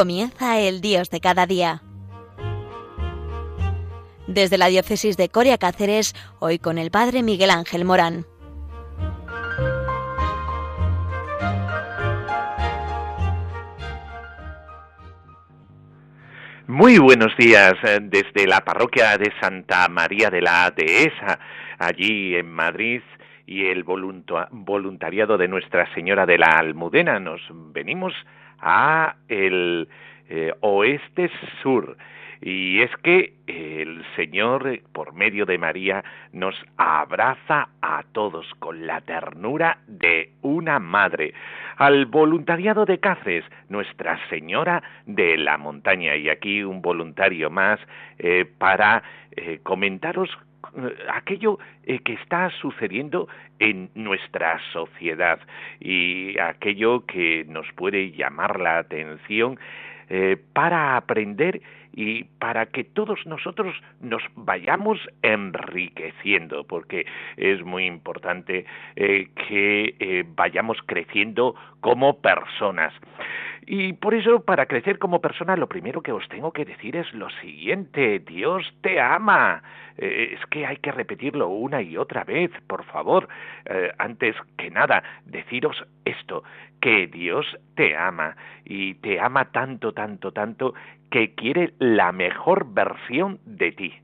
Comienza el Dios de cada día. Desde la diócesis de Coria Cáceres, hoy con el Padre Miguel Ángel Morán. Muy buenos días eh, desde la parroquia de Santa María de la Dehesa, allí en Madrid, y el voluntariado de Nuestra Señora de la Almudena. Nos venimos a el eh, oeste sur. Y es que el Señor, por medio de María, nos abraza a todos con la ternura de una madre. Al voluntariado de Cáceres, Nuestra Señora de la Montaña. Y aquí un voluntario más eh, para eh, comentaros eh, aquello eh, que está sucediendo en nuestra sociedad y aquello que nos puede llamar la atención eh, para aprender y para que todos nosotros nos vayamos enriqueciendo, porque es muy importante que vayamos creciendo como personas. Y por eso, para crecer como persona, lo primero que os tengo que decir es lo siguiente, Dios te ama. Eh, es que hay que repetirlo una y otra vez, por favor. Eh, antes que nada, deciros esto, que Dios te ama y te ama tanto, tanto, tanto, que quiere la mejor versión de ti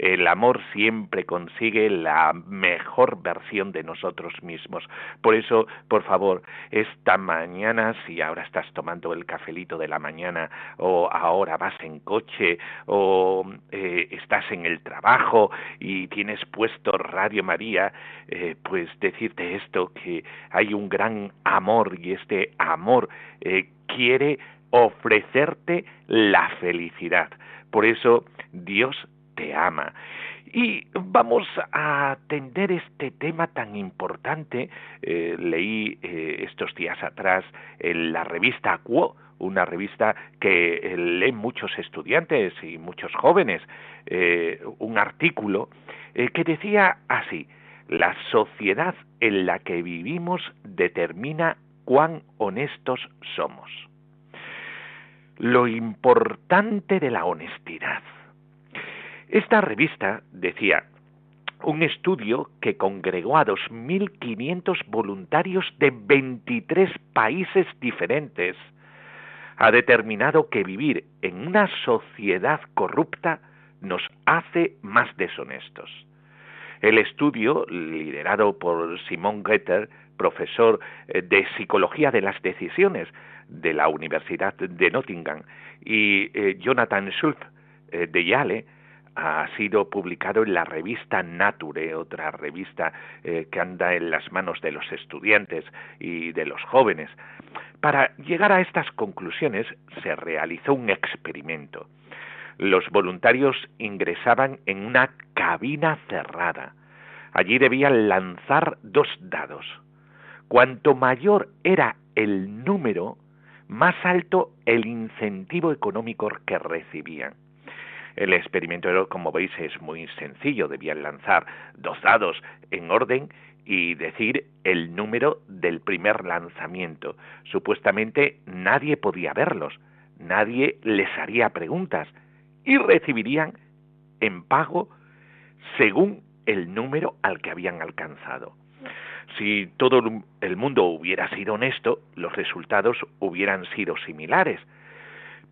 el amor siempre consigue la mejor versión de nosotros mismos. Por eso, por favor, esta mañana, si ahora estás tomando el cafelito de la mañana, o ahora vas en coche, o eh, estás en el trabajo y tienes puesto Radio María, eh, pues decirte esto, que hay un gran amor y este amor eh, quiere ofrecerte la felicidad. Por eso Dios te ama. Y vamos a atender este tema tan importante. Eh, leí eh, estos días atrás en la revista Quo, una revista que eh, leen muchos estudiantes y muchos jóvenes, un artículo que decía así, la sociedad en la que vivimos determina cuán honestos somos. Lo importante de la honestidad esta revista decía, un estudio que congregó a 2.500 voluntarios de 23 países diferentes ha determinado que vivir en una sociedad corrupta nos hace más deshonestos. El estudio, liderado por Simon Getter, profesor eh, de Psicología de las Decisiones de la Universidad de Nottingham, y eh, Jonathan Schultz eh, de Yale, ha sido publicado en la revista Nature, otra revista eh, que anda en las manos de los estudiantes y de los jóvenes. Para llegar a estas conclusiones se realizó un experimento. Los voluntarios ingresaban en una cabina cerrada. Allí debían lanzar dos dados. Cuanto mayor era el número, más alto el incentivo económico que recibían. El experimento, como veis, es muy sencillo. Debían lanzar dos dados en orden y decir el número del primer lanzamiento. Supuestamente nadie podía verlos, nadie les haría preguntas y recibirían en pago según el número al que habían alcanzado. Si todo el mundo hubiera sido honesto, los resultados hubieran sido similares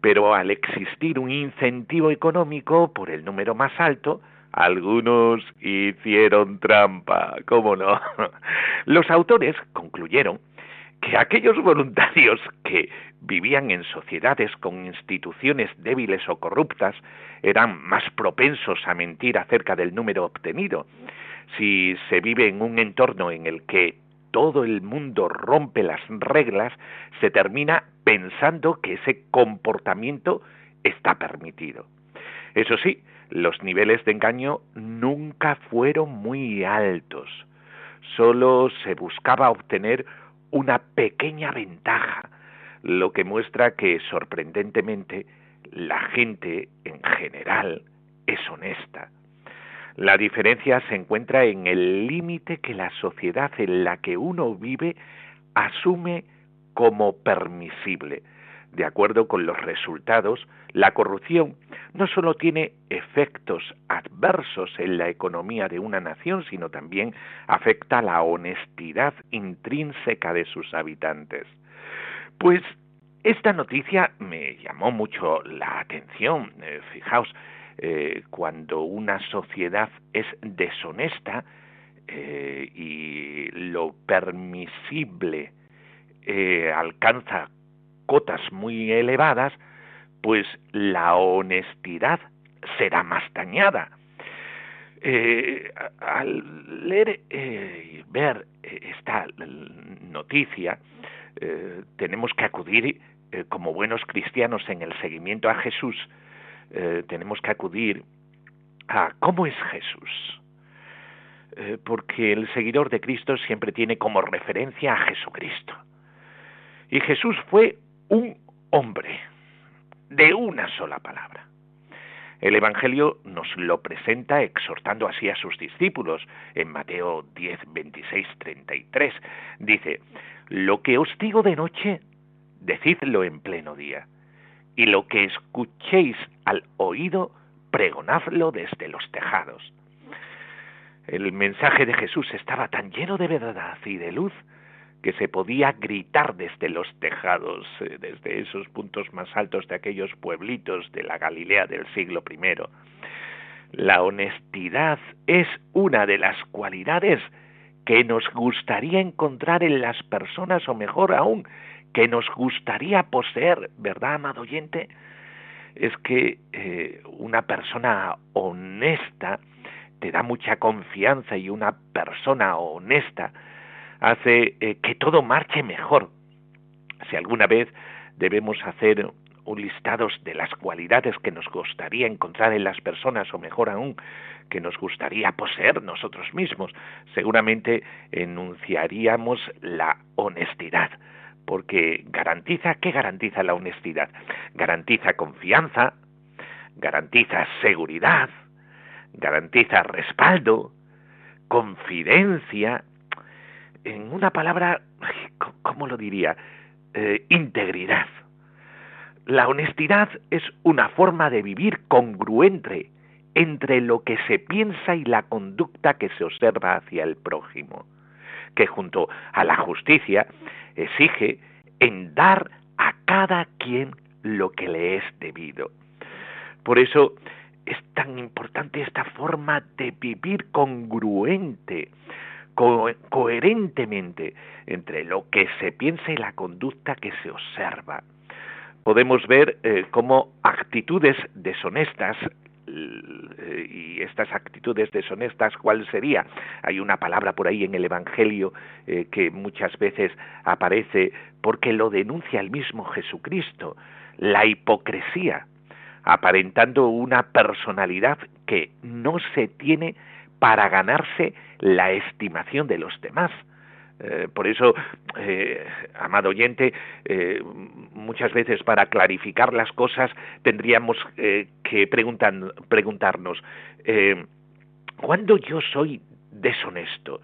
pero al existir un incentivo económico por el número más alto, algunos hicieron trampa, ¿cómo no? Los autores concluyeron que aquellos voluntarios que vivían en sociedades con instituciones débiles o corruptas eran más propensos a mentir acerca del número obtenido. Si se vive en un entorno en el que todo el mundo rompe las reglas, se termina pensando que ese comportamiento está permitido. Eso sí, los niveles de engaño nunca fueron muy altos. Solo se buscaba obtener una pequeña ventaja, lo que muestra que sorprendentemente la gente en general es honesta. La diferencia se encuentra en el límite que la sociedad en la que uno vive asume como permisible. de acuerdo con los resultados, la corrupción no solo tiene efectos adversos en la economía de una nación, sino también afecta la honestidad intrínseca de sus habitantes. Pues esta noticia me llamó mucho la atención. Eh, fijaos, eh, cuando una sociedad es deshonesta eh, y lo permisible alcanza cotas muy elevadas, pues la honestidad será más dañada. al leer y ver esta noticia, tenemos que acudir eh, como buenos cristianos en el seguimiento a Jesús, eh, tenemos que acudir a cómo es Jesús. Eh, porque el seguidor de Cristo siempre tiene como referencia a Jesucristo. Y Jesús fue un hombre, de una sola palabra. El Evangelio nos lo presenta exhortando así a sus discípulos. En Mateo 10, 26, 33 dice, Lo que os digo de noche, decidlo en pleno día, y lo que escuchéis al oído, pregonadlo desde los tejados. El mensaje de Jesús estaba tan lleno de verdad y de luz que se podía gritar desde los tejados, eh, desde esos puntos más altos de aquellos pueblitos de la Galilea del siglo I. La honestidad es una de las cualidades que nos gustaría encontrar en las personas, o mejor aún, que nos gustaría poseer, ¿verdad, amado oyente? Es que eh, una persona honesta te da mucha confianza y una persona honesta hace eh, que todo marche mejor. Si alguna vez debemos hacer un listado de las cualidades que nos gustaría encontrar en las personas, o mejor aún, que nos gustaría poseer nosotros mismos, seguramente enunciaríamos la honestidad porque garantiza, ¿qué garantiza la honestidad? Garantiza confianza, garantiza seguridad, garantiza respaldo, confidencia, en una palabra, ¿cómo lo diría? Eh, integridad. La honestidad es una forma de vivir congruente entre lo que se piensa y la conducta que se observa hacia el prójimo, que junto a la justicia exige en dar a cada quien lo que le es debido. Por eso es tan importante esta forma de vivir congruente, coherentemente entre lo que se piensa y la conducta que se observa. Podemos ver eh, cómo actitudes deshonestas y estas actitudes deshonestas, ¿cuál sería? Hay una palabra por ahí en el Evangelio eh, que muchas veces aparece porque lo denuncia el mismo Jesucristo, la hipocresía, aparentando una personalidad que no se tiene para ganarse la estimación de los demás. Eh, por eso, eh, amado oyente, eh, muchas veces para clarificar las cosas tendríamos que preguntarnos, ¿cuándo yo soy deshonesto?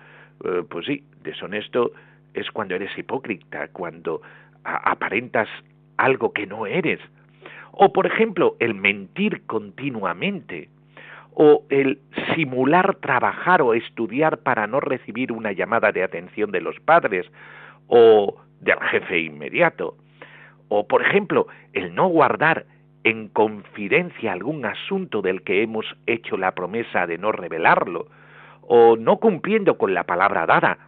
pues sí, deshonesto es cuando eres hipócrita, cuando aparentas algo que no eres. O, por ejemplo, el mentir continuamente o el simular trabajar o estudiar para no recibir una llamada de atención de los padres o del jefe inmediato, o por ejemplo, el no guardar en confidencia algún asunto del que hemos hecho la promesa de no revelarlo, o no cumpliendo con la palabra dada,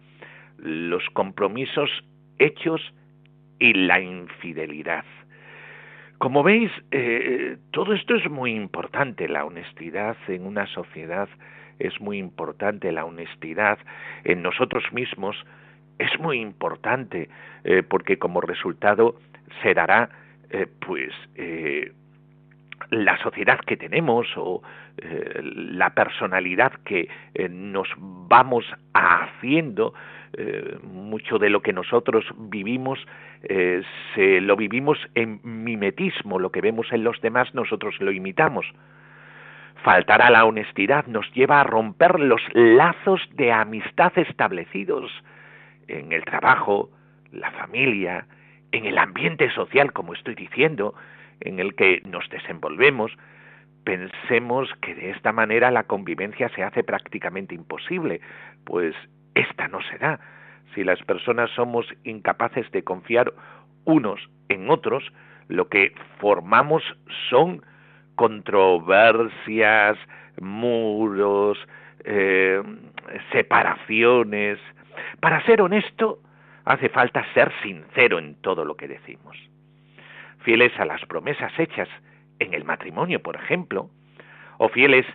los compromisos hechos y la infidelidad. Como veis, eh, todo esto es muy importante, la honestidad en una sociedad es muy importante, la honestidad en nosotros mismos es muy importante, eh, porque como resultado se dará eh, pues la sociedad que tenemos o la personalidad que nos vamos haciendo eh, mucho de lo que nosotros vivimos eh, se lo vivimos en mimetismo, lo que vemos en los demás nosotros lo imitamos. Faltar a la honestidad nos lleva a romper los lazos de amistad establecidos en el trabajo, la familia, en el ambiente social, como estoy diciendo, en el que nos desenvolvemos, pensemos que de esta manera la convivencia se hace prácticamente imposible, pues esta no se da. Si las personas somos incapaces de confiar unos en otros, lo que formamos son controversias, muros, eh, separaciones. Para ser honesto, hace falta ser sincero en todo lo que decimos. Fieles a las promesas hechas en el matrimonio, por ejemplo, o fieles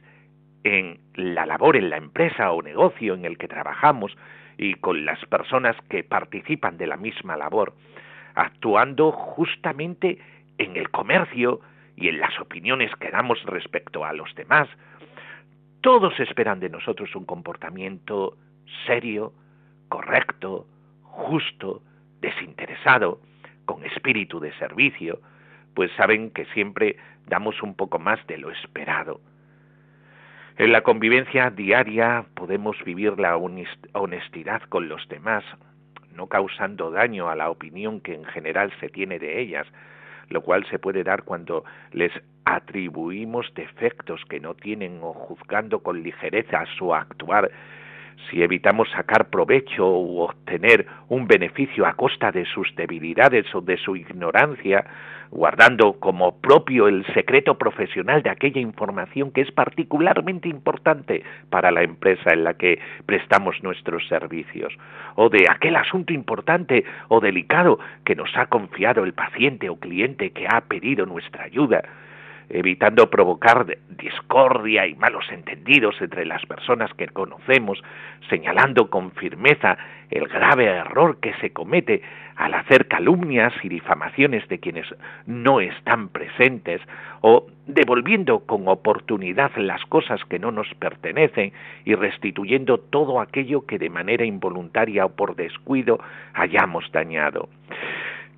en la labor en la empresa o negocio en el que trabajamos y con las personas que participan de la misma labor, actuando justamente en el comercio y en las opiniones que damos respecto a los demás. Todos esperan de nosotros un comportamiento serio, correcto, justo, desinteresado, con espíritu de servicio, pues saben que siempre damos un poco más de lo esperado. En la convivencia diaria podemos vivir la honestidad con los demás, no causando daño a la opinión que en general se tiene de ellas, lo cual se puede dar cuando les atribuimos defectos que no tienen o juzgando con ligereza su actuar si evitamos sacar provecho u obtener un beneficio a costa de sus debilidades o de su ignorancia, guardando como propio el secreto profesional de aquella información que es particularmente importante para la empresa en la que prestamos nuestros servicios, o de aquel asunto importante o delicado que nos ha confiado el paciente o cliente que ha pedido nuestra ayuda, evitando provocar discordia y malos entendidos entre las personas que conocemos, señalando con firmeza el grave error que se comete al hacer calumnias y difamaciones de quienes no están presentes, o devolviendo con oportunidad las cosas que no nos pertenecen y restituyendo todo aquello que de manera involuntaria o por descuido hayamos dañado.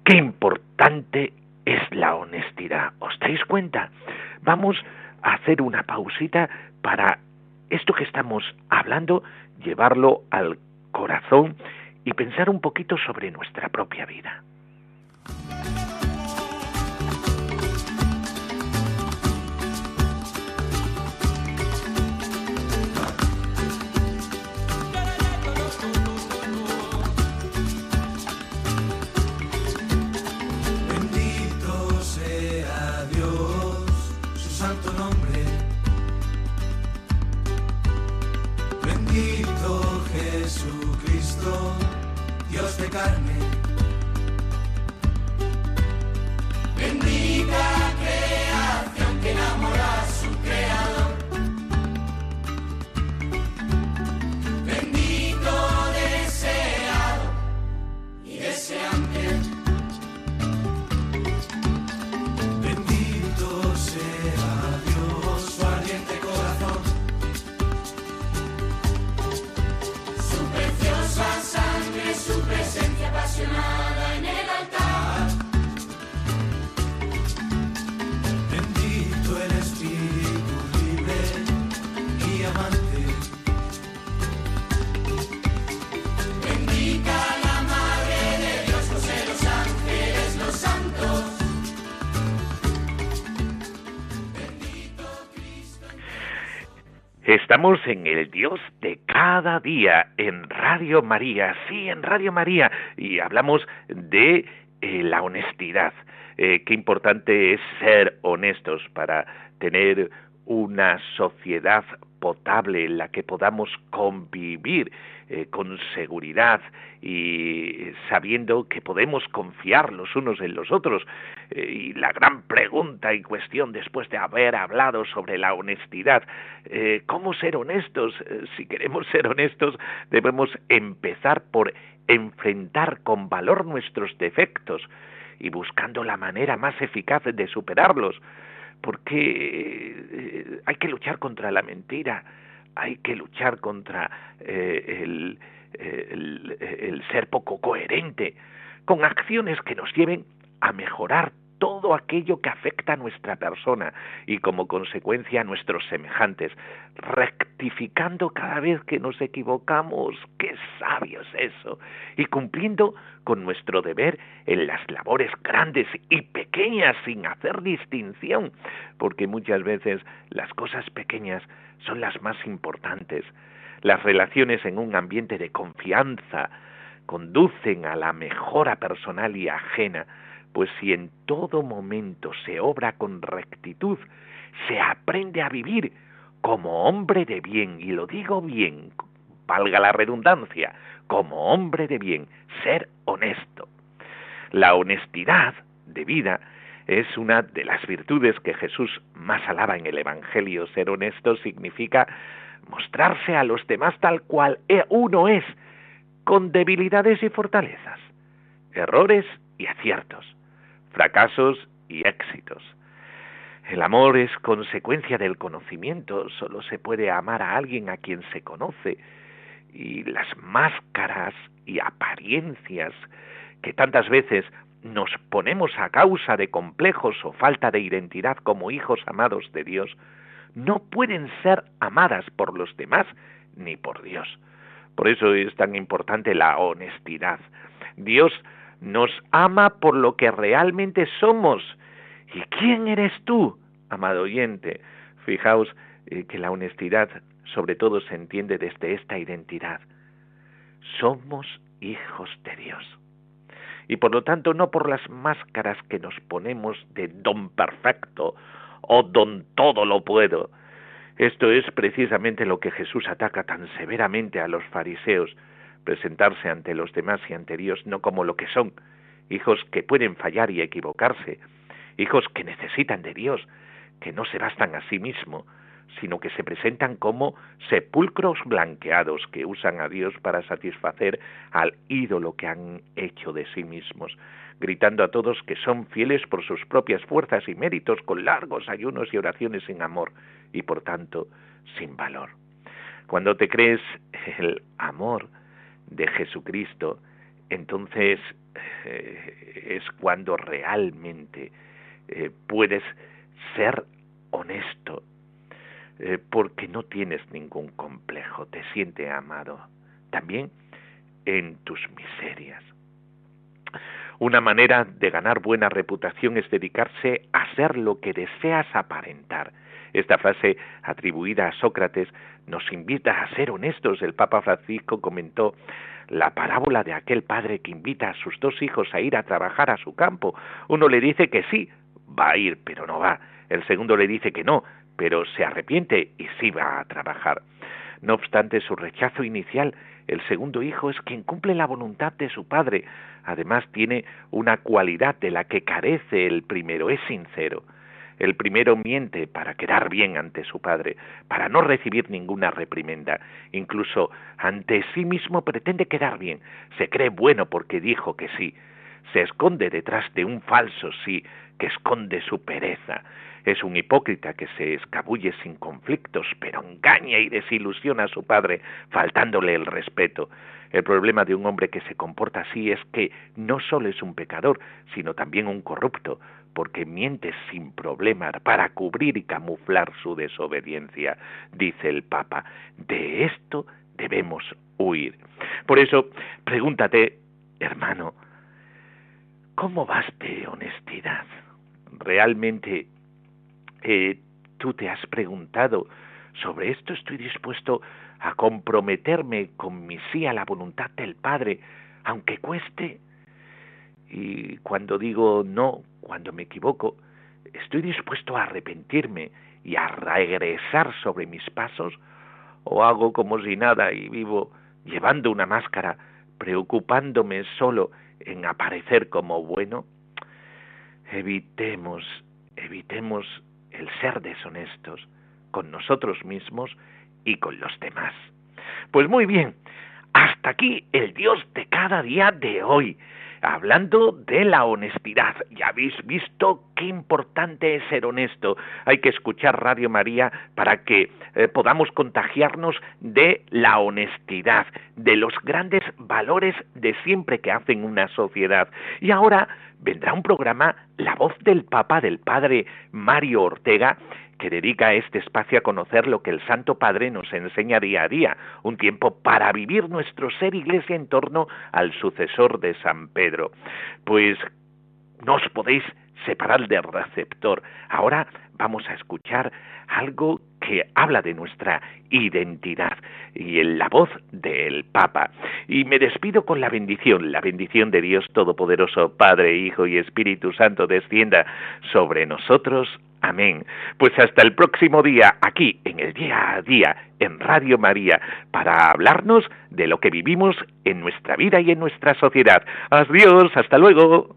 Qué importante es la honestidad. ¿Os dais cuenta? Vamos a hacer una pausita para esto que estamos hablando, llevarlo al corazón y pensar un poquito sobre nuestra propia vida. tocarme. Estamos en el Dios de cada día en Radio María, sí, en Radio María, y hablamos de eh, la honestidad. Eh, qué importante es ser honestos para tener una sociedad potable en la que podamos convivir eh, con seguridad y sabiendo que podemos confiar los unos en los otros. Eh, y la gran pregunta y cuestión después de haber hablado sobre la honestidad, eh, ¿cómo ser honestos? si queremos ser honestos, debemos empezar por enfrentar con valor nuestros defectos y buscando la manera más eficaz de superarlos porque eh, hay que luchar contra la mentira, hay que luchar contra eh, el, el, ser poco coherente, con acciones que nos lleven a mejorar todo aquello que afecta a nuestra persona y como consecuencia a nuestros semejantes, rectificando cada vez que nos equivocamos, qué sabio es eso, y cumpliendo con nuestro deber en las labores grandes y pequeñas sin hacer distinción, porque muchas veces las cosas pequeñas son las más importantes. Las relaciones en un ambiente de confianza conducen a la mejora personal y ajena, pues si en todo momento se obra con rectitud, se aprende a vivir como hombre de bien, y lo digo bien, valga la redundancia, como hombre de bien, ser honesto. La honestidad de vida es una de las virtudes que Jesús más alaba en el Evangelio. Ser honesto significa mostrarse a los demás tal cual uno es, con debilidades y fortalezas, errores y aciertos, fracasos y éxitos. El amor es consecuencia del conocimiento, solo se puede amar a alguien a quien se conoce, y las máscaras y apariencias que tantas veces nos ponemos a causa de complejos o falta de identidad como hijos amados de Dios, no pueden ser amadas por los demás ni por Dios. Por eso es tan importante la honestidad. Dios nos ama por lo que realmente somos. ¿Y quién eres tú, amado oyente? Fijaos eh, que la honestidad sobre todo se entiende desde esta identidad. Somos hijos de Dios. Y por lo tanto no por las máscaras que nos ponemos de don perfecto o don todo lo puedo, esto es precisamente lo que Jesús ataca tan severamente a los fariseos, presentarse ante los demás y ante Dios no como lo que son, hijos que pueden fallar y equivocarse, hijos que necesitan de Dios, que no se bastan a sí mismo, sino que se presentan como sepulcros blanqueados que usan a Dios para satisfacer al ídolo que han hecho de sí mismos, gritando a todos que son fieles por sus propias fuerzas y méritos con largos ayunos y oraciones sin amor, y por tanto sin valor. Cuando te crees el amor de Jesucristo, entonces eh, es cuando realmente eh, puedes ser honesto, eh, porque no tienes ningún complejo, te sientes amado, también en tus miserias. Una manera de ganar buena reputación es dedicarse a ser lo que deseas aparentar. Esta frase atribuida a Sócrates nos invita a ser honestos. El Papa Francisco comentó la parábola de aquel padre que invita a sus dos hijos a ir a trabajar a su campo. Uno le dice que sí, va a ir, pero no va. El segundo le dice que no, pero se arrepiente y sí va a trabajar. No obstante su rechazo inicial, el segundo hijo es quien cumple la voluntad de su padre. Además tiene una cualidad de la que carece el primero, es sincero. El primero miente para quedar bien ante su padre, para no recibir ninguna reprimenda. Incluso ante sí mismo pretende quedar bien. Se cree bueno porque dijo que sí. Se esconde detrás de un falso sí que esconde su pereza. Es un hipócrita que se escabulle sin conflictos, pero engaña y desilusiona a su padre, faltándole el respeto. El problema de un hombre que se comporta así es que no solo es un pecador, sino también un corrupto, porque miente sin problema para cubrir y camuflar su desobediencia, dice el Papa. De esto debemos huir. Por eso, pregúntate, hermano, ¿cómo vas de honestidad? ¿Realmente eh, tú te has preguntado sobre esto estoy dispuesto a comprometerme con mi sí a la voluntad del Padre, aunque cueste? Y cuando digo no, cuando me equivoco, ¿estoy dispuesto a arrepentirme y a regresar sobre mis pasos? ¿O hago como si nada y vivo llevando una máscara, preocupándome solo en aparecer como bueno? Evitemos, evitemos el ser deshonestos con nosotros mismos y con los demás. Pues muy bien, hasta aquí el Dios de cada día de hoy hablando de la honestidad. Ya habéis visto qué importante es ser honesto. Hay que escuchar Radio María para que eh, podamos contagiarnos de la honestidad, de los grandes valores de siempre que hacen una sociedad. Y ahora vendrá un programa, La voz del Papa, del Padre Mario Ortega, que dedica este espacio a conocer lo que el Santo Padre nos enseña día a día, un tiempo para vivir nuestro ser iglesia en torno al sucesor de San Pedro. Pues no os podéis separar del receptor. Ahora vamos a escuchar algo que habla de nuestra identidad y en la voz del Papa. Y me despido con la bendición, la bendición de Dios Todopoderoso, Padre, Hijo y Espíritu Santo descienda sobre nosotros. Amén. Pues hasta el próximo día, aquí en el día a día, en Radio María, para hablarnos de lo que vivimos en nuestra vida y en nuestra sociedad. Adiós, hasta luego.